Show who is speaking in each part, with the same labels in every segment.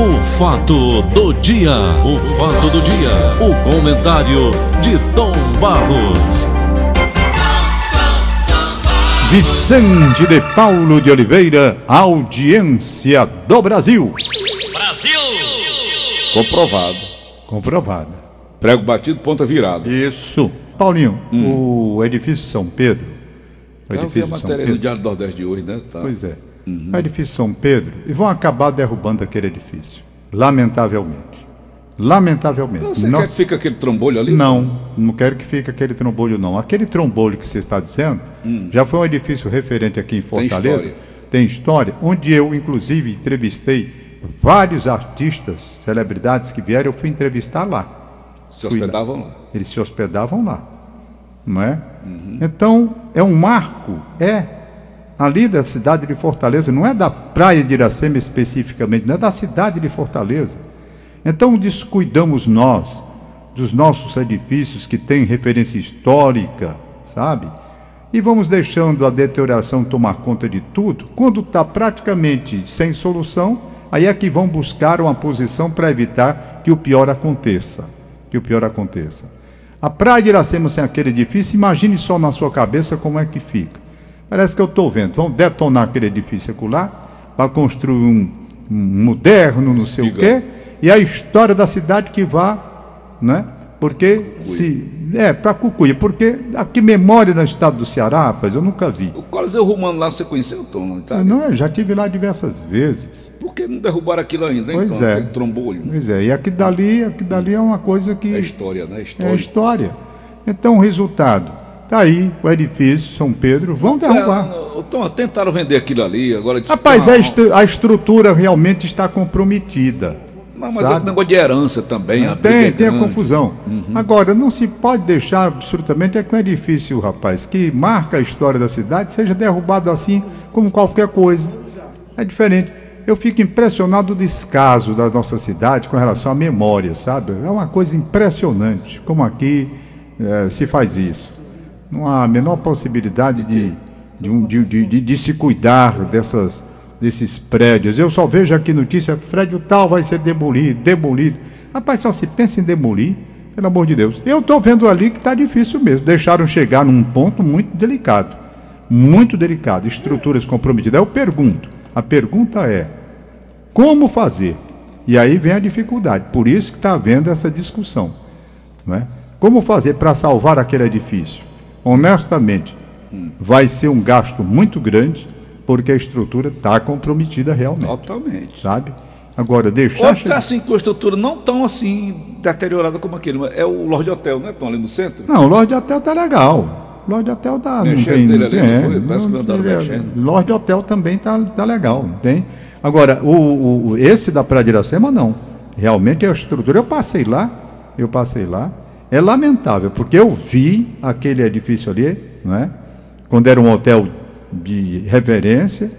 Speaker 1: O fato do dia, o fato do dia, o comentário de Tom Barros.
Speaker 2: Vicente de Paulo de Oliveira, audiência do Brasil.
Speaker 3: Brasil!
Speaker 4: Comprovado.
Speaker 2: Comprovada.
Speaker 4: Prego batido, ponta virada.
Speaker 2: Isso. Paulinho, o edifício São Pedro. O
Speaker 4: Eu vi a
Speaker 2: edifício São
Speaker 4: matéria no
Speaker 2: Pedro.
Speaker 4: Diário do Nordeste de hoje, né? Tá.
Speaker 2: Pois é. O edifício São Pedro. E vão acabar derrubando aquele edifício. Lamentavelmente. Lamentavelmente.
Speaker 4: Não, Você quer que fique aquele trombolho ali?
Speaker 2: Não, não quero que fique aquele trombolho, não. Aquele trombolho que você está dizendo já foi um edifício referente aqui em Fortaleza.
Speaker 4: história.
Speaker 2: Tem história, onde eu, inclusive, entrevistei vários artistas, celebridades que vieram, eu fui entrevistar lá.
Speaker 4: Se hospedavam lá.
Speaker 2: Eles se hospedavam lá, não é? Então, é um marco, é ali da cidade de Fortaleza, não é da praia de Iracema especificamente, não é da cidade de Fortaleza. Então, descuidamos nós dos nossos edifícios que têm referência histórica, sabe? E vamos deixando a deterioração tomar conta de tudo. Quando está praticamente sem solução, aí é que vão buscar uma posição para evitar que o pior aconteça. Que o pior aconteça. A praia de Iracema sem aquele edifício, imagine só na sua cabeça como é que fica. Parece que eu estou vendo. Vão detonar aquele edifício acolá para construir um, um moderno, não sei o quê, e a história da cidade que vá, né? Porque se. É, para Cucuia, porque aqui memória no estado do Ceará, rapaz, eu nunca vi.
Speaker 4: O Coliseu Romano lá você conheceu, Tom? Não, tá?
Speaker 2: Não, eu já tive lá diversas vezes.
Speaker 4: Por que não derrubaram aquilo ainda, hein,
Speaker 2: Pois
Speaker 4: Tom?
Speaker 2: é.
Speaker 4: Trombolho.
Speaker 2: Pois é, e aqui dali, aqui dali é uma coisa que.
Speaker 4: É história, né?
Speaker 2: É
Speaker 4: História.
Speaker 2: história. Então, o resultado. Está aí o edifício, São Pedro, vão derrubar.
Speaker 4: É, Tom, tentaram vender aquilo ali, agora
Speaker 2: Rapaz, a, estru- a estrutura realmente está comprometida.
Speaker 4: Não, mas é
Speaker 2: sabe?
Speaker 4: o negócio de herança também. a briga
Speaker 2: Tem,
Speaker 4: é
Speaker 2: tem a confusão. Agora, não se pode deixar absolutamente é que um edifício, rapaz, que marca a história da cidade, seja derrubado assim como qualquer coisa. É diferente. Eu fico impressionado do descaso da nossa cidade com relação à memória, sabe? É uma coisa impressionante como aqui eh, se faz isso. Não há a menor possibilidade de, de, um- de- de- de- se cuidar dessas, desses prédios. Eu só vejo aqui notícia, prédio tal vai ser demolido, demolido. Rapaz, só se pensa em demolir, pelo amor de Deus. Eu estou vendo ali que está difícil mesmo. Deixaram chegar num ponto muito delicado. Muito delicado, estruturas comprometidas. Eu pergunto, a pergunta é, como fazer? E aí vem a dificuldade. Por isso que está havendo essa discussão. Não é? Como fazer para salvar aquele edifício? Honestamente, vai ser um gasto muito grande, porque a estrutura está comprometida realmente.
Speaker 4: Totalmente.
Speaker 2: Sabe? Agora, deixar.
Speaker 4: Outra assim, com a estrutura não tão assim deteriorada como aquele. mas É o Lorde Hotel, né, Tom, ali no centro?
Speaker 2: Não, o Lorde Hotel tá legal. Lorde Hotel tá. Não
Speaker 4: Mexendo
Speaker 2: tem,
Speaker 4: dele
Speaker 2: não
Speaker 4: ali,
Speaker 2: tem,
Speaker 4: não
Speaker 2: é,
Speaker 4: foi? Parece que
Speaker 2: não-
Speaker 4: andaram
Speaker 2: é-
Speaker 4: mexendo.
Speaker 2: Lorde Hotel também tá, tá legal, não tem? Agora, o, o- o- esse da Praia de Iracema, não. Realmente a estrutura. Eu passei lá, eu passei lá. É lamentável, porque eu vi aquele edifício ali, não é? Quando era um hotel de reverência,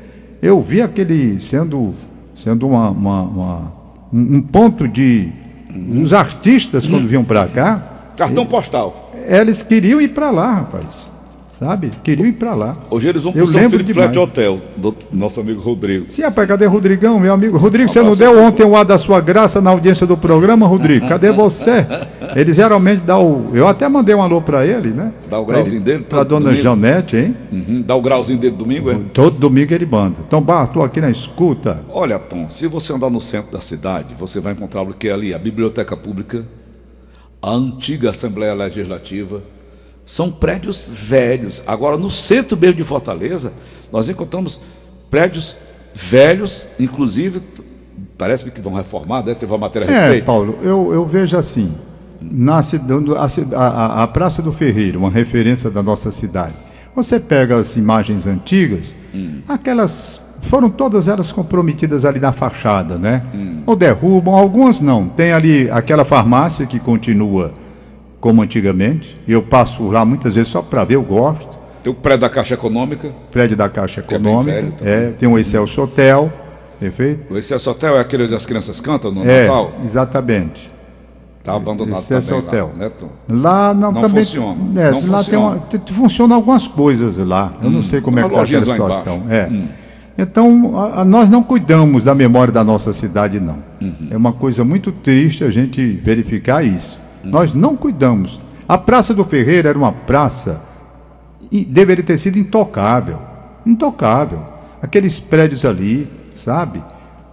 Speaker 2: eu vi aquele sendo, sendo uma, uma- uma- um um ponto de. Os artistas, quando vinham para cá,
Speaker 4: Cartão postal.
Speaker 2: eles queriam ir para lá, rapaz. Sabe? Queriam ir para lá.
Speaker 4: Hoje eles vão
Speaker 2: Eu
Speaker 4: pro São
Speaker 2: lembro
Speaker 4: Felipe. Flat Hotel, do nosso amigo Rodrigo.
Speaker 2: Sim, rapaz, cadê Rodrigão, meu amigo? Rodrigo, você não deu ontem o ar da sua graça na audiência do programa, Rodrigo? Cadê você? Ele geralmente dá o. Eu até mandei um alô para ele, né?
Speaker 4: Dá o grauzinho dele
Speaker 2: Para dona
Speaker 4: domingo.
Speaker 2: Janete, hein?
Speaker 4: Uhum, Dá o grauzinho dele domingo, é?
Speaker 2: Todo domingo ele manda. Então, Bar, estou aqui na escuta.
Speaker 4: Olha, Tom, se você andar no centro da cidade, você vai encontrar o que é ali? A Biblioteca Pública, a antiga Assembleia Legislativa. São prédios velhos. Agora, no centro mesmo de Fortaleza, nós encontramos prédios velhos, inclusive, parece que vão reformar, né? Teve uma matéria a
Speaker 2: É,
Speaker 4: respeito.
Speaker 2: Paulo, eu, eu vejo assim. Na cidade, a, a- a- Praça do Ferreiro, uma referência da nossa cidade. Você pega as imagens antigas, aquelas foram todas elas comprometidas ali na fachada, né? Ou derrubam, algumas não. Tem ali aquela farmácia que continua como antigamente. Eu passo lá muitas vezes só para ver, eu gosto.
Speaker 4: Tem o prédio da Caixa Econômica.
Speaker 2: Prédio da Caixa
Speaker 4: é
Speaker 2: Econômica,
Speaker 4: velho também.
Speaker 2: é, tem o Excelso Hotel, perfeito?
Speaker 4: Esse hotel é aquele onde as crianças cantam no
Speaker 2: É,
Speaker 4: Natal?
Speaker 2: exatamente.
Speaker 4: Está abandonado
Speaker 2: é
Speaker 4: também
Speaker 2: hotel.
Speaker 4: lá, né?
Speaker 2: Lá não,
Speaker 4: Não
Speaker 2: também
Speaker 4: funciona,
Speaker 2: É,
Speaker 4: não
Speaker 2: lá tem
Speaker 4: funciona.
Speaker 2: uma, te- te- funciona algumas coisas lá. Eu não sei como é
Speaker 4: Uma
Speaker 2: que está aquela
Speaker 4: lá
Speaker 2: situação. É. Então, a, a, nós não cuidamos da memória da nossa cidade, não. Uhum. É uma coisa muito triste a gente verificar isso. Nós não cuidamos. A Praça do Ferreira era uma praça e deveria ter sido intocável. Intocável. Aqueles prédios ali, sabe?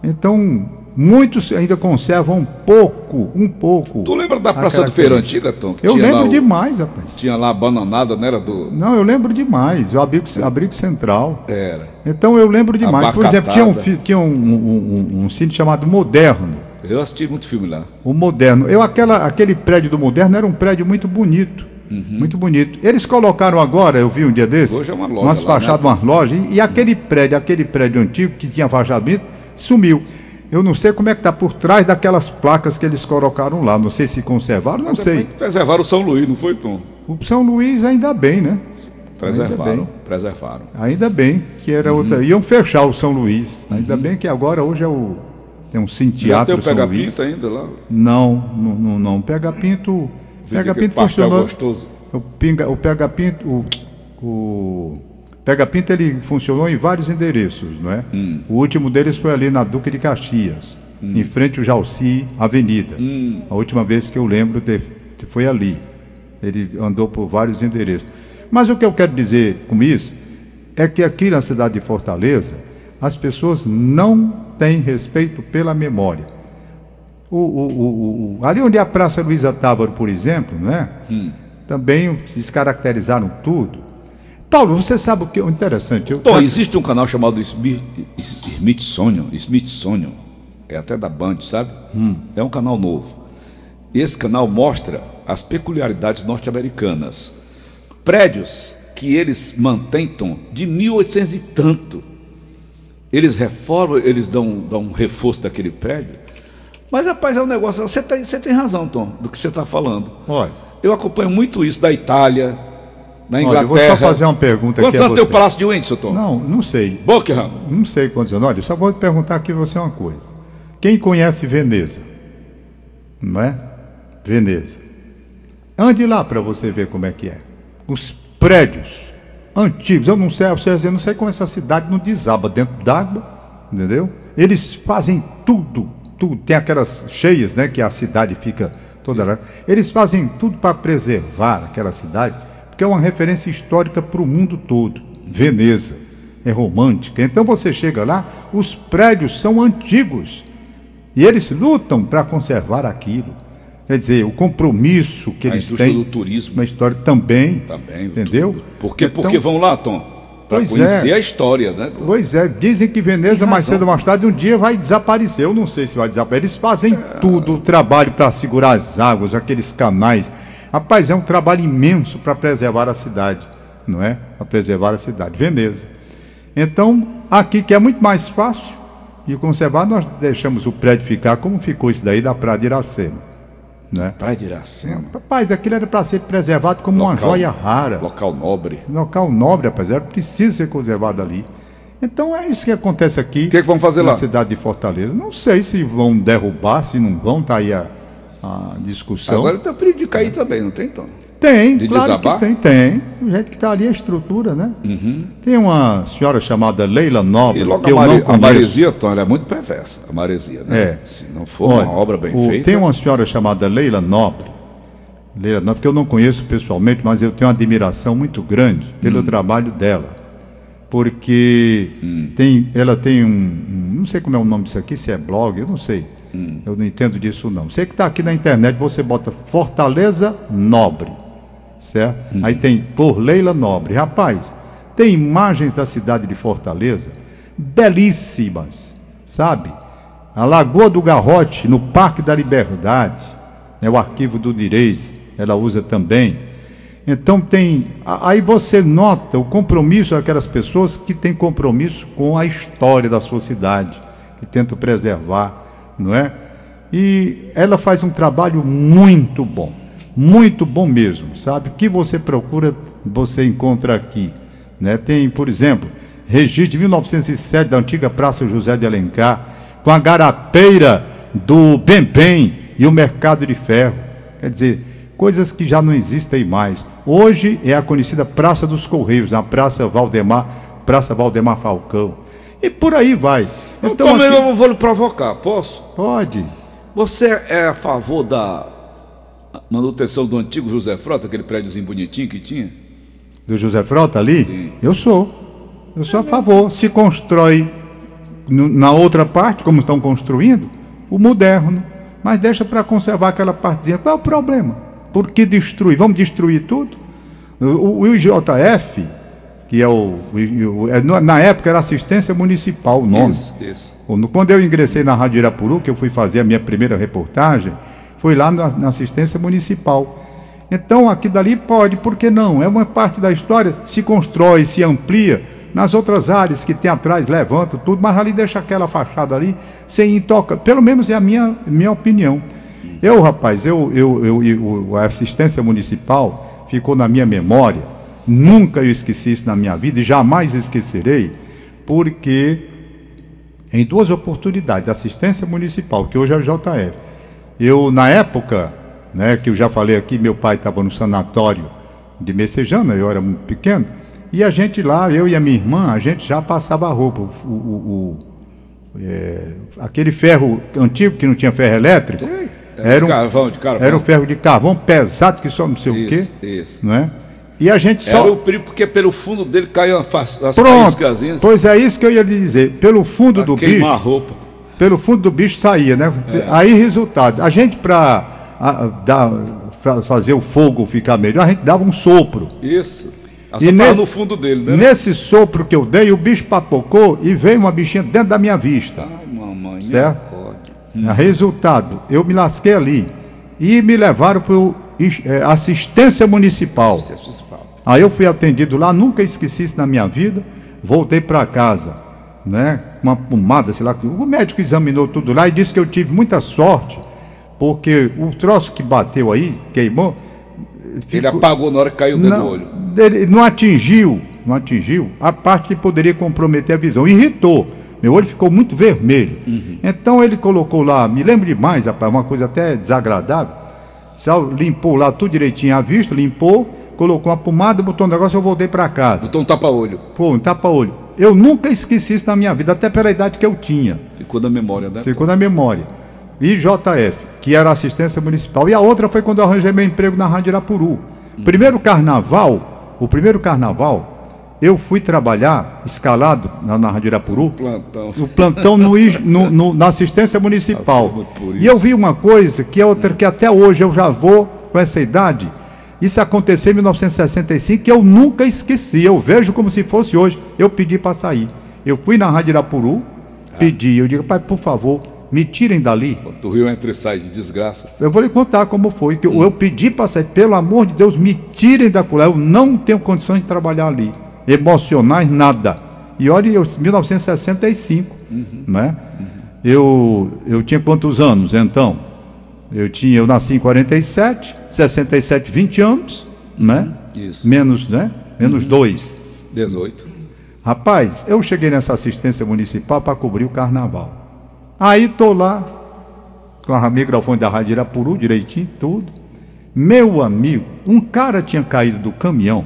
Speaker 2: Então, muitos ainda conservam um pouco, um pouco.
Speaker 4: Tu lembra da Praça do Feira Antiga, Tom?
Speaker 2: eu lembro o, demais, rapaz.
Speaker 4: Tinha lá a bananada, não era do.
Speaker 2: Não, eu lembro demais. O abrigo, abrigo central.
Speaker 4: Era.
Speaker 2: Então eu lembro demais. Por exemplo, tinha um, tinha um, um, um, um cine chamado Moderno.
Speaker 4: Eu assisti muito filme lá.
Speaker 2: O Moderno. Eu, aquela, aquele prédio do Moderno era um prédio muito bonito. Uhum. Muito bonito. Eles colocaram agora, eu vi um dia desses,
Speaker 4: Hoje é uma loja
Speaker 2: umas fachadas, né? umas lojas, e, e aquele prédio, aquele prédio antigo que tinha fachada bonita, sumiu. Eu não sei como é que está por trás daquelas placas que eles colocaram lá. Não sei se conservaram, não Mas sei.
Speaker 4: Preservaram o São Luís, não foi, Tom?
Speaker 2: O São Luís ainda bem, né?
Speaker 4: Preservaram, ainda preservaram.
Speaker 2: Ainda bem que era uhum. outra. Iam fechar o São Luís. Ainda uhum. bem que agora hoje é o. Tem um sim teatro.
Speaker 4: Tem o Pega Pinto ainda lá?
Speaker 2: Não, não, não. não. Pega Pinto. Pega Pinto funcionou.
Speaker 4: Gostoso.
Speaker 2: O, pinga, o Pega Pinto. O, o Pega Pinto ele funcionou em vários endereços, não é? Hum. O último deles foi ali na Duque de Caxias, hum. em frente ao Jalci Avenida. Hum. A última vez que eu lembro de, foi ali. Ele andou por vários endereços. Mas o que eu quero dizer com isso é que aqui na cidade de Fortaleza as pessoas não têm respeito pela memória. O, o, o, ali onde é a Praça Luiza Távaro, por exemplo, né? Hum. também descaracterizaram tudo. Paulo, você sabe o que é interessante? Eu...
Speaker 4: Tom, existe um canal chamado Smithsonian, Smithsonian, é até da Band, sabe? Hum. É um canal novo. Esse canal mostra as peculiaridades norte-americanas. Prédios que eles mantêm, Tom, de 1800 e tanto. Eles reformam, eles dão, dão um reforço daquele prédio. Mas, rapaz, é um negócio. Você tem, você tem razão, Tom, do que você está falando.
Speaker 2: Olha.
Speaker 4: Eu acompanho muito isso da Itália, na Inglaterra. Olha, eu
Speaker 2: vou só fazer uma pergunta
Speaker 4: quantos aqui. Quantos anos tem o Palácio de Windsor, Tom?
Speaker 2: Não, não sei.
Speaker 4: Buckingham?
Speaker 2: Não sei quantos anos. Olha, eu só vou perguntar aqui você uma coisa. Quem conhece Veneza? Não é? Veneza. Ande lá para você ver como é que é. Os prédios antigos. Eu não sei, eu não sei como essa cidade não desaba dentro d'água, entendeu? Eles fazem tudo, tudo. Tem aquelas cheias, né? Que a cidade fica toda lá. Eles fazem tudo para preservar aquela cidade porque é uma referência histórica para o mundo todo. Veneza é romântica. Então você chega lá, os prédios são antigos e eles lutam para conservar aquilo. Quer dizer, o compromisso que
Speaker 4: a
Speaker 2: eles têm.
Speaker 4: do turismo.
Speaker 2: Uma história também.
Speaker 4: Também.
Speaker 2: Entendeu?
Speaker 4: Porque, então, porque vão lá, Tom? Para conhecer é. a história, né?
Speaker 2: Pois é, dizem que Veneza, mais cedo ou mais tarde, um dia vai desaparecer. Eu não sei se vai desaparecer. Eles fazem é. tudo, o trabalho para segurar as águas, aqueles canais Rapaz, é um trabalho imenso para preservar a cidade, não é? Para preservar a cidade, Veneza. Então, aqui que é muito mais fácil de conservar, nós deixamos o prédio ficar como ficou isso daí da Praia de Iracema. Né?
Speaker 4: Praia de Iracema.
Speaker 2: Rapaz, aquilo era para ser preservado como local, uma joia rara.
Speaker 4: Local nobre.
Speaker 2: Local nobre, rapaz, era preciso ser conservado ali. Então é isso que acontece aqui.
Speaker 4: O que, é que vão fazer
Speaker 2: na
Speaker 4: lá?
Speaker 2: cidade de Fortaleza. Não sei se vão derrubar, se não vão, tá aí a, a discussão.
Speaker 4: Agora está perigo de cair também, não tem, Tom?
Speaker 2: Tem, de claro desabar? tem, tem. O jeito que está ali a estrutura, né? Uhum. Tem uma senhora chamada Leila Nobre, que eu Mare, não conheço. A
Speaker 4: maresia, Tom, ela é muito perversa, a maresia, né?
Speaker 2: É.
Speaker 4: Se não for Olha, uma obra bem o, feita...
Speaker 2: Tem uma senhora chamada Leila Nobre, Leila Nobre, que eu não conheço pessoalmente, mas eu tenho uma admiração muito grande pelo hum. trabalho dela. Porque hum. tem, ela tem um, um, Não sei como é o nome disso aqui, se é blog, eu não sei Hum. Eu não entendo disso não. Você que está aqui na internet, você bota Fortaleza Nobre, certo? Hum. Aí tem por Leila Nobre. Rapaz, tem imagens da cidade de Fortaleza belíssimas, sabe? A Lagoa do Garrote, no Parque da Liberdade, né, o arquivo do Direis, ela usa também. Então tem. Aí você nota o compromisso daquelas pessoas que têm compromisso com a história da sua cidade, que tentam preservar não é? E ela faz um trabalho muito bom, muito bom mesmo, sabe? O que você procura, você encontra aqui, né? Tem, por exemplo, registro de 1907 da antiga Praça José de Alencar, com a garapeira do Bem e o mercado de ferro. Quer dizer, coisas que já não existem mais. Hoje é a conhecida Praça dos Correios, na Praça Valdemar, Praça Valdemar Falcão. E por aí vai.
Speaker 4: Então, também aqui... eu vou lhe provocar, posso?
Speaker 2: Pode.
Speaker 4: Você é a favor da manutenção do antigo José Frota, aquele prédiozinho bonitinho que tinha?
Speaker 2: Do José Frota ali? Sim. Eu sou. Eu sou a favor. Se constrói na outra parte, como estão construindo, o moderno. Mas deixa para conservar aquela partezinha. Qual é o problema? Por que destruir? Vamos destruir tudo? O, o IJF, que é o, o, é, Na época era assistência municipal o nome. Isso, isso. Quando eu ingressei na Rádio Irapuru, que eu fui fazer a minha primeira reportagem, foi lá na, na assistência municipal. Então, aqui dali pode, por que não? É uma parte da história, se constrói, se amplia. Nas outras áreas que tem atrás, levanta tudo, mas ali deixa aquela fachada ali sem intoca. Pelo menos é a minha, minha opinião. Eu, rapaz, eu, eu, eu, eu, a assistência municipal ficou na minha memória. Nunca eu esqueci isso na minha vida e jamais esquecerei, porque em duas oportunidades, assistência municipal, que hoje é o JF, eu, na época, né, que eu já falei aqui, meu pai estava no sanatório de Messejana, eu era muito pequeno, e a gente lá, eu e a minha irmã, a gente já passava a roupa. O, o, o é, aquele ferro antigo que não tinha ferro elétrico. Sim. Era, um, carvão, de carvão. era um ferro de carvão pesado que só não sei isso, o quê. Isso. Não é? E a gente só.
Speaker 4: Era o perigo porque pelo fundo dele caiu as,
Speaker 2: as Pronto. Pois é isso que eu ia lhe dizer. Pelo fundo pra do bicho. a roupa. Pelo fundo do bicho saía, né? É. Aí, resultado. A gente, para fazer o fogo ficar melhor, a gente dava um sopro.
Speaker 4: Isso. E nesse, no fundo dele, né?
Speaker 2: Nesse sopro que eu dei, o bicho papocou e veio uma bichinha dentro da minha vista. Ai, mamãe, certo? Hum. Resultado, eu me lasquei ali. E me levaram para é, assistência municipal. Assistência municipal. Aí eu fui atendido lá, nunca esqueci isso na minha vida. Voltei para casa, né? Uma pomada, sei lá. O médico examinou tudo lá e disse que eu tive muita sorte, porque o troço que bateu aí, queimou.
Speaker 4: Ficou... Ele apagou na hora que caiu dentro do olho
Speaker 2: ele não atingiu, não atingiu a parte que poderia comprometer a visão. Irritou. Meu olho ficou muito vermelho. Uhum. Então ele colocou lá, me lembro demais, rapaz, uma coisa até desagradável. Só limpou lá tudo direitinho a vista, limpou, colocou uma pomada, botou um negócio, eu voltei para casa.
Speaker 4: Botou um tapa-olho.
Speaker 2: Pô, um tapa-olho. Eu nunca esqueci isso na minha vida, até pela idade que eu tinha.
Speaker 4: Ficou na memória, né?
Speaker 2: Ficou na memória. IJF, que era assistência municipal. E a outra foi quando eu arranjei meu emprego na Rádio Irapuru. Uhum. Primeiro carnaval, o primeiro carnaval, eu fui trabalhar escalado na, na Rádio Irapuru. Plantão. O plantão no, no, no, na assistência municipal. E eu vi uma coisa que é outra que até hoje eu já vou com essa idade. Isso aconteceu em 1965 que eu nunca esqueci. Eu vejo como se fosse hoje. Eu pedi para sair. Eu fui na Rádio Irapuru, pedi. Eu digo, pai, por favor, me tirem dali.
Speaker 4: O rio entra e sai de desgraça.
Speaker 2: Eu vou lhe contar como foi. Que hum. Eu pedi para sair, pelo amor de Deus, me tirem da colher. Eu não tenho condições de trabalhar ali. Emocionais, nada. E olha, eu, 1965, uhum. né? Uhum. Eu, eu tinha quantos anos então? Eu tinha, eu nasci em 47, 67, 20 anos, né? Isso. Menos, né? Menos uhum. dois.
Speaker 4: 18.
Speaker 2: Rapaz, eu cheguei nessa assistência municipal para cobrir o carnaval. Aí tô lá, com a microfone da Rádio Irapuru, direitinho, tudo. Meu amigo, um cara tinha caído do caminhão,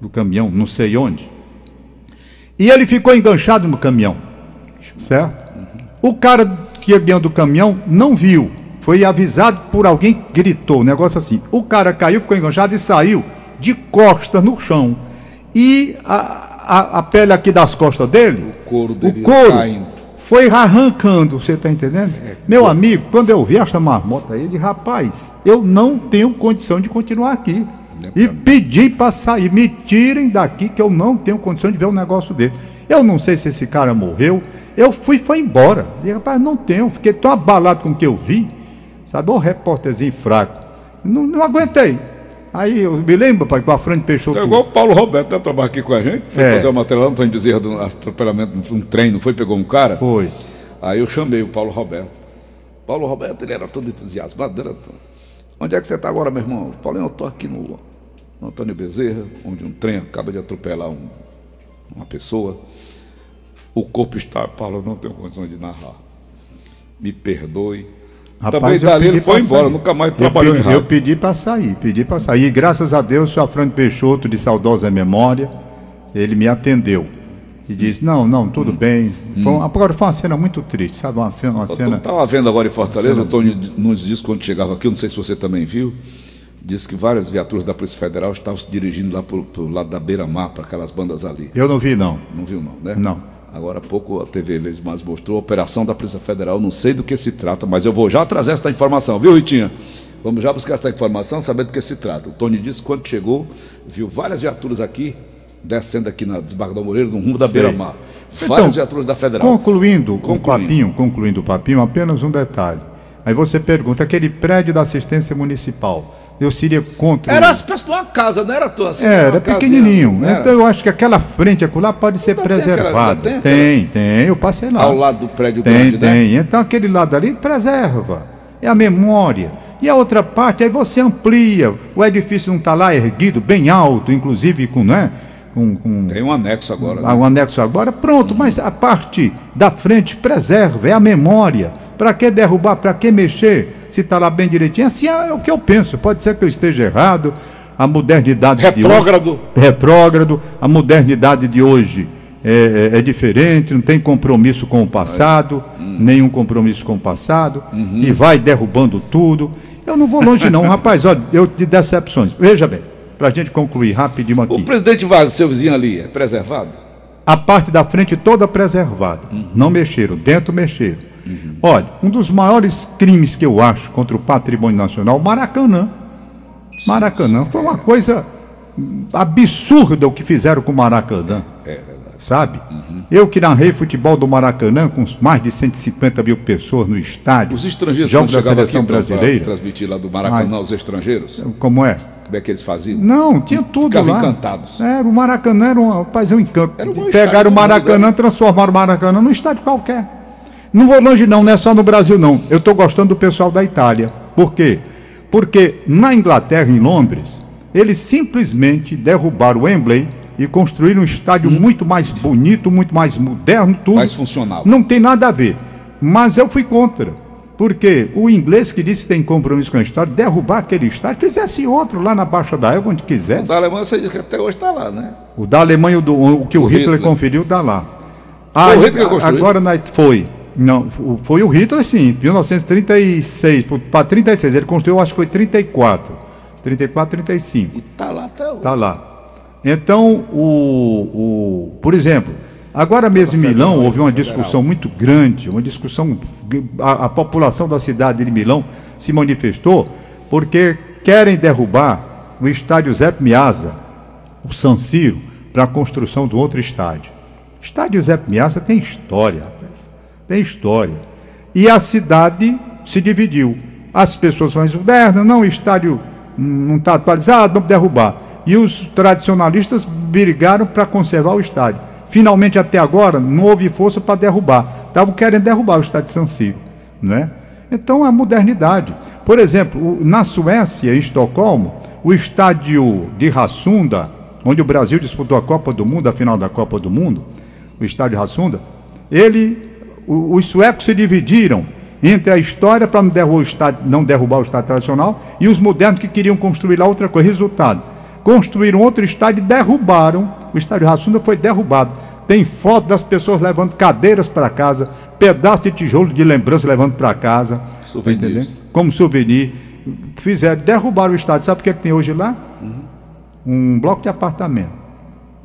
Speaker 2: do caminhão, não sei onde, e ele ficou enganchado no caminhão, certo? O cara que ia dentro do caminhão não viu, foi avisado por alguém que gritou, um negócio assim. O cara caiu, ficou enganchado e saiu de costas no chão. E a, a, a pele aqui das costas dele,
Speaker 4: o couro dele
Speaker 2: o couro, caindo foi arrancando, você está entendendo? É, Meu amigo, quando eu vi essa marmota aí, eu disse, rapaz, eu não tenho condição de continuar aqui. É e pedi para sair, me tirem daqui que eu não tenho condição de ver um negócio desse. Eu não sei se esse cara morreu. Eu fui foi embora. E rapaz, não tenho. Fiquei tão abalado com o que eu vi. Sabe, um repórterzinho fraco. Não, não aguentei. Aí eu me lembro, pai, com a frente Peixoto.
Speaker 4: É igual o Paulo Roberto, né? Trabalha aqui com a gente. Foi é. fazer uma no Antônio Bezerra do atropelamento, um trem, não foi? Pegou um cara?
Speaker 2: Foi.
Speaker 4: Aí eu chamei o Paulo Roberto. Paulo Roberto, ele era todo entusiasmado. Era todo... Onde é que você está agora, meu irmão? Paulo, eu estou aqui no, Antônio Bezerra, onde um trem acaba de atropelar um, uma pessoa. O corpo está. Paulo, eu não tenho condições de narrar. Me perdoe
Speaker 2: Rapaz, Também dali ele foi embora, sair. nunca mais trabalhou eu pedi, em rádio. Eu pedi para sair, pedi para sair. E graças a Deus, o Afrânio Peixoto, de saudosa memória, ele me atendeu. e diz, não, não, tudo bem. Foi, um- agora foi uma cena muito triste, sabe? Uma, uma
Speaker 4: Eu
Speaker 2: cena.
Speaker 4: estava vendo agora em Fortaleza,
Speaker 2: Cena-
Speaker 4: o Tony nos disse quando chegava aqui, não sei se você também viu, disse que várias viaturas da Polícia Federal estavam se dirigindo lá para o lado da beira-mar, para aquelas bandas ali.
Speaker 2: Eu não vi, não.
Speaker 4: Não viu não, né?
Speaker 2: Não.
Speaker 4: Agora há pouco a TV Vezes Mais mostrou a operação da Polícia Federal, não sei do que se trata, mas eu vou já trazer essa informação, viu, Ritinha? Vamos já buscar essa informação, sabendo do que se trata. O Tony disse quando chegou, viu várias viaturas aqui, descendo aqui na Desembargador Moreira, no rumo da beira-mar.
Speaker 2: Então,
Speaker 4: Várias viaturas da Federal.
Speaker 2: Concluindo, o
Speaker 4: Concluindo.
Speaker 2: papinho, concluindo o papinho, apenas um detalhe. Aí você pergunta, aquele prédio da assistência municipal, eu seria contra.
Speaker 4: Era uma espécie de uma casa, não era tua? Assim,
Speaker 2: Era pequenininho.
Speaker 4: não era?
Speaker 2: Então eu acho que aquela frente acolá pode ser preservada.
Speaker 4: ainda tem
Speaker 2: Tem, tem, eu passei lá.
Speaker 4: Ao lado do prédio
Speaker 2: Tem,
Speaker 4: grande, né?
Speaker 2: tem. Então aquele lado ali preserva. É a memória. E a outra parte, aí você amplia. O edifício não está lá erguido, bem alto, inclusive com, né?
Speaker 4: Tem um anexo agora. né?
Speaker 2: ah, o anexo agora, pronto, mas a parte da frente preserva, é a memória. Para que derrubar, para que mexer, se está lá bem direitinho? Assim é o que eu penso. Pode ser que eu esteja errado. A modernidade de hoje-
Speaker 4: Retrógrado.
Speaker 2: retrógrado, a modernidade de hoje é, é- é diferente, não tem compromisso com o passado, nenhum compromisso com o passado, e vai derrubando tudo. Eu não vou longe não, rapaz, olha, eu de decepções. Veja bem, para a gente concluir rapidinho
Speaker 4: O
Speaker 2: aqui.
Speaker 4: presidente Vaz, seu vizinho ali, é preservado?
Speaker 2: A parte da frente toda preservada. Não mexeram, dentro mexeram. Olha, um dos maiores crimes que eu acho contra o patrimônio nacional, Maracanã. Maracanã foi uma coisa absurda o que fizeram com o Maracanã.
Speaker 4: É verdade.
Speaker 2: Sabe? Eu que narrei futebol do Maracanã com mais de 150 mil pessoas no estádio.
Speaker 4: Os estrangeiros
Speaker 2: Jogos da seleção
Speaker 4: aqui,
Speaker 2: brasileira.
Speaker 4: transmitir lá do Maracanã
Speaker 2: Ai.
Speaker 4: os estrangeiros,
Speaker 2: Como é?
Speaker 4: como é que eles faziam?
Speaker 2: Não, tinha tudo
Speaker 4: Ficavam
Speaker 2: lá.
Speaker 4: encantados.
Speaker 2: Era, o Maracanã era um, rapaz, um encanto.
Speaker 4: Era maior
Speaker 2: Pegaram o Maracanã, transformaram o Maracanã num estádio qualquer. Não vou longe não, não é só no Brasil não. Eu estou gostando do pessoal da Itália. Por quê? Porque na Inglaterra, em Londres, eles simplesmente derrubaram o Wembley e construíram um estádio muito mais bonito, muito mais moderno, tudo.
Speaker 4: Mais funcional.
Speaker 2: Não tem nada a ver. Mas eu fui contra. Porque o inglês que disse que tem compromisso com a história, derrubar aquele estádio, fizesse outro lá na Baixa da Égua, onde
Speaker 4: O
Speaker 2: quisesse.
Speaker 4: da Alemanha você diz que até hoje está lá, né?
Speaker 2: O da Alemanha, o, o que o,
Speaker 4: O
Speaker 2: Hitler,
Speaker 4: Hitler.
Speaker 2: conferiu, dá lá.
Speaker 4: Foi o Hitler que construiu?
Speaker 2: Agora na, foi. Não, o- foi o Hitler, sim, 1936, para 36. Ele construiu, acho que foi 34. 34, 35.
Speaker 4: E está lá até hoje.
Speaker 2: Tá lá. Então, o, o, por exemplo, agora mesmo em Milão houve uma discussão muito grande, uma discussão, a, a população da cidade de Milão se manifestou porque querem derrubar o estádio Zé Miasa, o San Siro, para a construção do outro estádio. O estádio Zé Miasa tem história, rapaz. Tem história. E a cidade se dividiu. As pessoas mais modernas, não, o estádio não está atualizado, vamos derrubar. E os tradicionalistas brigaram para conservar o estádio. Finalmente, até agora, não houve força para derrubar. Estavam querendo derrubar o estádio de San Siro. Não é? Então, a modernidade. Por exemplo, na Suécia, em Estocolmo, o estádio de Rassunda, onde o Brasil disputou a Copa do Mundo, a final da Copa do Mundo, o estádio Rassunda, ele, os suecos se dividiram entre a história para não derrubar, o estádio, não derrubar o estádio tradicional e os modernos que queriam construir lá outra coisa. Resultado, construíram outro estádio e derrubaram. O estádio Rassunda foi derrubado. Tem foto das pessoas levando cadeiras para casa, pedaço de tijolo de lembrança levando para casa. Tá
Speaker 4: Souvenirs.
Speaker 2: Como souvenir. Fizeram, derrubaram o estádio. Sabe o que, é que tem hoje lá? Um bloco de apartamento.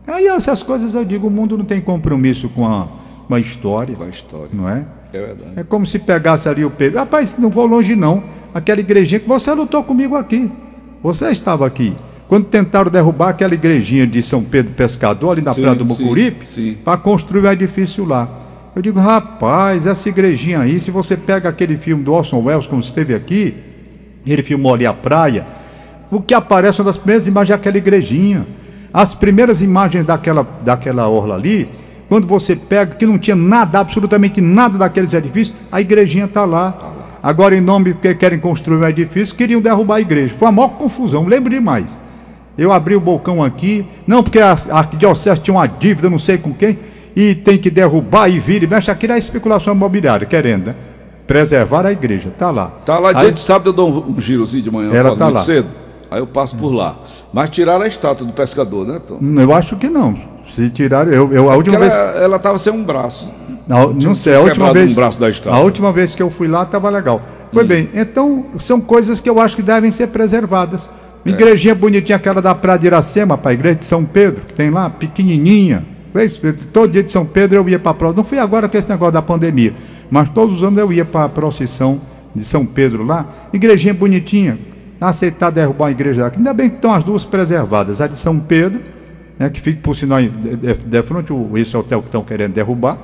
Speaker 2: Aí essas coisas eu digo, o mundo não tem compromisso com a, com a história,
Speaker 4: Com a história.
Speaker 2: não é?
Speaker 4: É verdade.
Speaker 2: É como se pegasse ali o Pedro. Rapaz, não vou longe não. Aquela igrejinha que você lutou comigo aqui. Você estava aqui. Quando tentaram derrubar aquela igrejinha de São Pedro Pescador, ali na
Speaker 4: Sim,
Speaker 2: Praia do Mucuripe, para construir o edifício lá. Eu digo, rapaz, essa igrejinha aí, se você pega aquele filme do Orson Welles, como esteve aqui, ele filmou ali a praia, o que aparece uma das primeiras imagens é aquela igrejinha. As primeiras imagens daquela, daquela orla ali, quando você pega, que não tinha nada, absolutamente nada daqueles edifícios, a igrejinha está lá. Agora, em nome que querem construir um edifício, queriam derrubar a igreja. Foi a maior confusão, lembro demais. Eu abri o balcão aqui, não, porque a a arquidiocese tinha uma dívida, não sei com quem, e tem que derrubar e vir e mexe. Aquilo é especulação imobiliária, querendo, né? Preservar a igreja, tá lá.
Speaker 4: Tá lá, dia de sábado eu dou um, girozinho de manhã,
Speaker 2: Ela tá lá.
Speaker 4: cedo. Aí eu passo por lá. Mas tiraram a estátua do pescador, né, Tom?
Speaker 2: Eu acho que não. Se tiraram, eu, eu a última
Speaker 4: Porque
Speaker 2: vez.
Speaker 4: ela, ela tava sem um braço.
Speaker 2: Não, não sei, a última vez.
Speaker 4: um braço da estátua.
Speaker 2: a última vez que eu fui lá estava legal. Pois bem, então são coisas que eu acho que devem ser preservadas. Uma Igrejinha bonitinha, aquela da Praia de Iracema, para a igreja de São Pedro, que tem lá, pequenininha. Todo dia de São Pedro eu ia para a prova. Não fui agora com esse negócio da pandemia, mas todos os anos eu ia para a procissão de São Pedro lá. Igrejinha bonitinha. Aceitar derrubar a igreja daqui. Ainda bem que estão as duas preservadas. A de São Pedro, né, que fica por sinal de, de, de frente, o- esse hotel que estão querendo derrubar.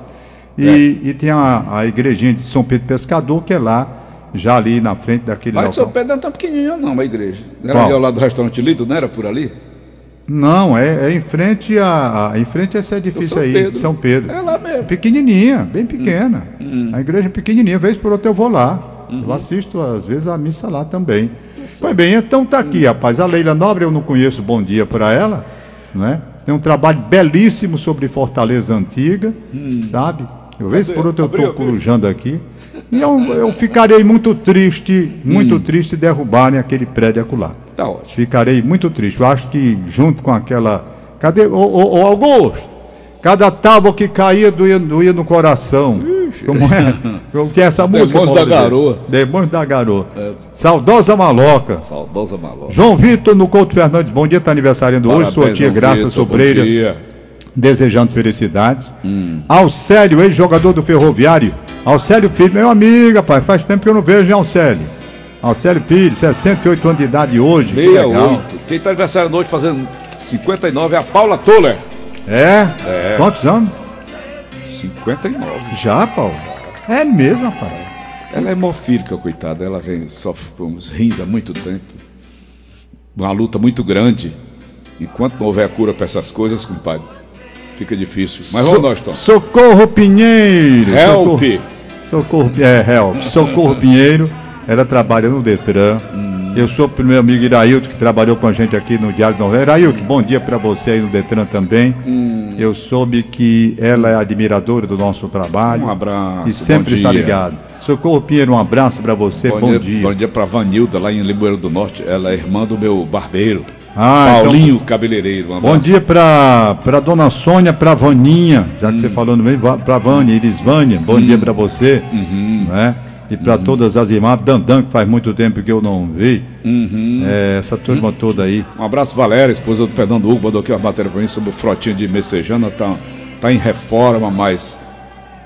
Speaker 2: E, e tem a, a igrejinha de São Pedro Pescador, que é lá, já ali na frente daquele
Speaker 4: Mas São
Speaker 2: local.
Speaker 4: Pedro não é tão pequenininho, não, a igreja. Era
Speaker 2: Qual?
Speaker 4: ali ao lado do restaurante Lido, não era por ali?
Speaker 2: Não, é, é em frente a, a- em frente a esse edifício
Speaker 4: São
Speaker 2: aí,
Speaker 4: Pedro.
Speaker 2: São Pedro.
Speaker 4: É lá mesmo.
Speaker 2: Pequenininha, bem pequena.
Speaker 4: Hum.
Speaker 2: A igreja é pequenininha, vez por outra eu vou lá.
Speaker 4: Uhum.
Speaker 2: Eu assisto às vezes a missa lá também. Pois bem, então tá aqui, rapaz. A Leila Nobre eu não conheço, bom dia para ela, né? Tem um trabalho belíssimo sobre Fortaleza Antiga, sabe? Eu vez por outra eu
Speaker 4: Hum.
Speaker 2: Estou corujando aqui. E eu, eu ficarei muito triste, muito
Speaker 4: Hum.
Speaker 2: triste derrubarem aquele prédio acolá.
Speaker 4: Tá ótimo.
Speaker 2: Ficarei muito triste. Eu acho que junto com aquela. Cadê? Ô, ô, ô, Augusto! Cada tábua que caía doía, doía no coração. Como é? Como que é essa música?
Speaker 4: Demônios da? Garoa.
Speaker 2: Demônios da Garoa. Saudosa Maloca.
Speaker 4: Saudosa maloca.
Speaker 2: João Vitor no Couto Fernandes, bom dia, está aniversariando hoje. Sua
Speaker 4: Parabéns,
Speaker 2: tia
Speaker 4: João
Speaker 2: Graça
Speaker 4: Vitor,
Speaker 2: Sobreira,
Speaker 4: Bom dia.
Speaker 2: desejando felicidades.
Speaker 4: Hum.
Speaker 2: Alcélio, ex-jogador do Ferroviário. Alcélio Pires, meu amigo, rapaz, faz tempo que eu não vejo, hein, Alcélio? Alcélio Pires, 68 anos de idade hoje. que legal.
Speaker 4: 68. Quem tá aniversário hoje fazendo 59 é a Paula Toller.
Speaker 2: É?
Speaker 4: É.
Speaker 2: Quantos anos?
Speaker 4: 59.
Speaker 2: Já, Paulo? É mesmo, rapaz.
Speaker 4: Ela é hemofílica, coitada. Ela vem, sofre com os rins há muito tempo. Uma luta muito grande. Enquanto não houver cura para essas coisas, compadre, fica difícil. Mas vamos nós, Tom.
Speaker 2: Socorro Pinheiro.
Speaker 4: Help!
Speaker 2: Socorro, Socorro, é, help. Socorro Pinheiro. Ela trabalha no Detran. Eu sou o meu amigo Irailton, que trabalhou com a gente aqui no Diário do Nordeste. Irailton, bom dia para você aí no Detran também. Eu soube que ela é admiradora do nosso trabalho.
Speaker 4: Um abraço,
Speaker 2: E sempre
Speaker 4: bom
Speaker 2: está
Speaker 4: dia.
Speaker 2: ligado. Socorro Pinheiro, um abraço para você. Bom, dia.
Speaker 4: Bom dia para Vanilda, lá em Limoeiro do Norte. Ela é irmã do meu barbeiro.
Speaker 2: Ah, então-
Speaker 4: Paulinho Cabeleireiro. Um
Speaker 2: Bom dia para dona Sônia, para Vaninha, já
Speaker 4: Hum.
Speaker 2: que você falou no meio, para Vânia, Irisvânia, bom dia para você,
Speaker 4: Uhum.
Speaker 2: né? E para todas as irmãs, Dandan, que faz muito tempo que eu não vi,
Speaker 4: Uhum.
Speaker 2: é, essa turma toda aí.
Speaker 4: Um abraço, Valéria, esposa do Fernando Hugo, mandou aqui uma matéria para mim sobre o Frotinho de Messejana. Tá, tá em reforma, mas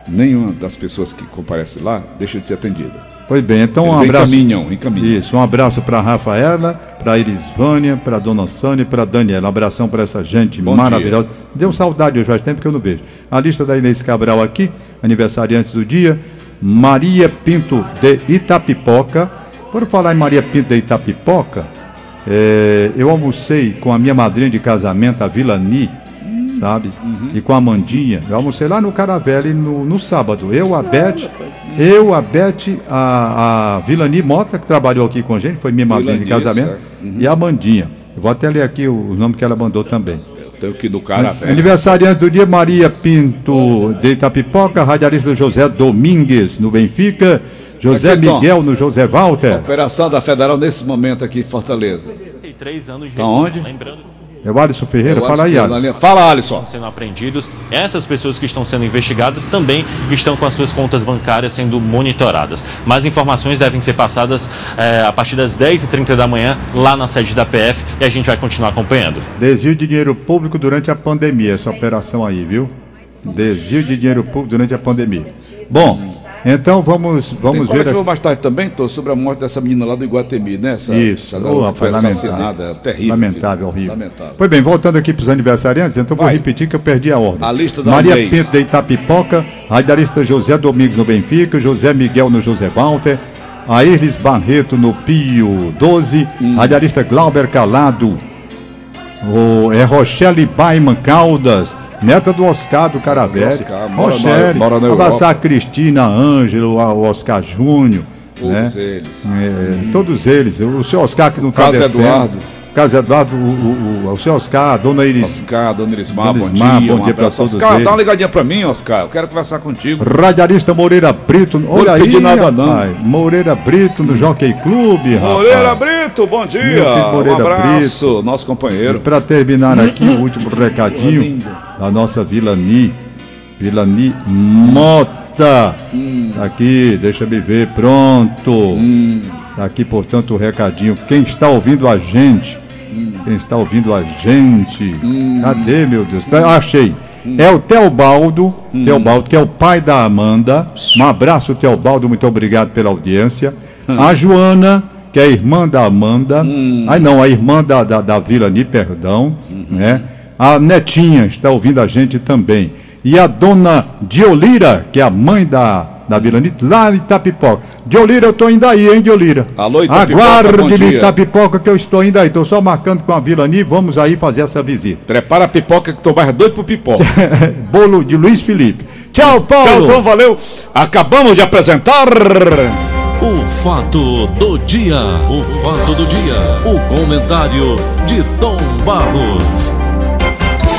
Speaker 4: nenhuma das pessoas que comparecem lá deixa de ser atendida.
Speaker 2: Pois bem, então um
Speaker 4: Eles
Speaker 2: abraço.
Speaker 4: encaminham, encaminham.
Speaker 2: Isso, um abraço para Rafaela, para Irisvânia, para dona Sônia e para Daniela. Um abração para essa gente
Speaker 4: Bom
Speaker 2: maravilhosa. Deu saudade hoje, faz tempo que eu não vejo. A lista da Inês Cabral aqui, aniversariante do dia, Maria Pinto de Itapipoca. Por falar em Maria Pinto de Itapipoca, é, eu almocei com a minha madrinha de casamento, a Vilani, sabe? E com a Mandinha. Eu almocei lá no Caravelle no, no sábado. Eu, a Beth, eu, a Beth, a, a Vilani Mota, que trabalhou aqui com a gente, foi minha madrinha de casamento,
Speaker 4: certo. Uhum.
Speaker 2: e a Mandinha. Eu vou até ler aqui o, nome que ela mandou também.
Speaker 4: Eu tenho que ir no cara, velho.
Speaker 2: Aniversariante do dia, Maria Pinto de Itapipoca, radialista José Domingues, no Benfica, José
Speaker 4: Aqui, Tom.
Speaker 2: Miguel, no José Walter.
Speaker 4: Operação da Federal nesse momento aqui em Fortaleza.
Speaker 3: 33 anos de
Speaker 4: Tá onde?
Speaker 3: Lembrando
Speaker 2: É o Alisson Ferreira,
Speaker 4: Eu
Speaker 2: fala
Speaker 4: acho
Speaker 2: aí, Alisson.
Speaker 4: Fala, Alisson.
Speaker 3: sendo apreendidos, essas pessoas que estão sendo investigadas também estão com as suas contas bancárias sendo monitoradas. Mais informações devem ser passadas eh, a partir das 10h30 da manhã lá na sede da PF e a gente vai continuar acompanhando.
Speaker 2: Desvio de dinheiro público durante a pandemia, essa operação aí, viu? Desvio de dinheiro público durante a pandemia. Bom, então vamos,
Speaker 4: Tem
Speaker 2: vamos ver
Speaker 4: coletivo
Speaker 2: aqui.
Speaker 4: mais tarde também, tô, sobre a morte dessa menina lá do Iguatemi, né? Essa,
Speaker 2: Isso,
Speaker 4: essa garota foi
Speaker 2: lamentável.
Speaker 4: é terrível.
Speaker 2: Lamentável, horrível.
Speaker 4: Lamentável.
Speaker 2: Pois bem, voltando aqui para os aniversariantes, então vou
Speaker 4: Vai.
Speaker 2: repetir que eu perdi a ordem.
Speaker 4: A lista da
Speaker 2: Maria
Speaker 4: vez.
Speaker 2: Pinto de Itapipoca, radialista José Domingos no Benfica, José Miguel no José Walter, a Irlis Barreto no Pio 12,
Speaker 4: Hum.
Speaker 2: radialista Glauber Calado, o, é Rochelle Baiman Caldas, neta do Oscar do Caravelli. Rochelle,
Speaker 4: mora na Europa.
Speaker 2: Cristina, Ângelo, o Oscar Júnior.
Speaker 4: Todos
Speaker 2: né?
Speaker 4: eles.
Speaker 2: É, Todos eles. O seu Oscar que não está descendo.
Speaker 4: Eduardo.
Speaker 2: Carlos Eduardo, o, o, o, o seu Oscar, a dona Iris.
Speaker 4: Oscar, dona Irismar, bom dia. Bom dia para todos. Oscar, eles. dá uma ligadinha para mim, Oscar. Eu quero conversar contigo.
Speaker 2: Radialista Moreira Brito. Olha não aí, nada, rapaz. Não. Moreira Brito no Jockey Clube, rapaz.
Speaker 4: Moreira Brito, bom dia. Moreira um abraço, Brito. nosso companheiro.
Speaker 2: Para terminar aqui o último recadinho da nossa Vilani. Vilani Mota. Hum. Aqui, deixa me ver, pronto. Hum. Aqui, portanto, o recadinho. Quem está ouvindo a gente quem está ouvindo a gente. Hum. Cadê, meu Deus? Achei. Hum. É o Teobaldo, hum. Teobaldo, que é o pai da Amanda. Um abraço, Teobaldo, muito obrigado pela audiência. Hum. A Joana, que é a irmã da Amanda. Hum. Ai, não, a irmã da, da, da Vilani, perdão. Uhum. Né? A Netinha está ouvindo a gente também. E a dona Diolira, que é a mãe da na Vila Nito, lá em Itapipoca. Diolira, eu tô indo aí, hein, Diolira?
Speaker 4: Alô, Itapipoca,
Speaker 2: Aguarde Itapipoca que eu estou indo aí. Tô só marcando com a Vila Ni, vamos aí fazer essa visita.
Speaker 4: Prepara a pipoca que tô mais doido pro pipoca.
Speaker 2: Bolo de Luiz Felipe. Tchau, Paulo.
Speaker 4: Tchau, Tom, valeu. Acabamos de apresentar...
Speaker 1: O fato do dia, o fato do dia, o comentário de Tom Barros.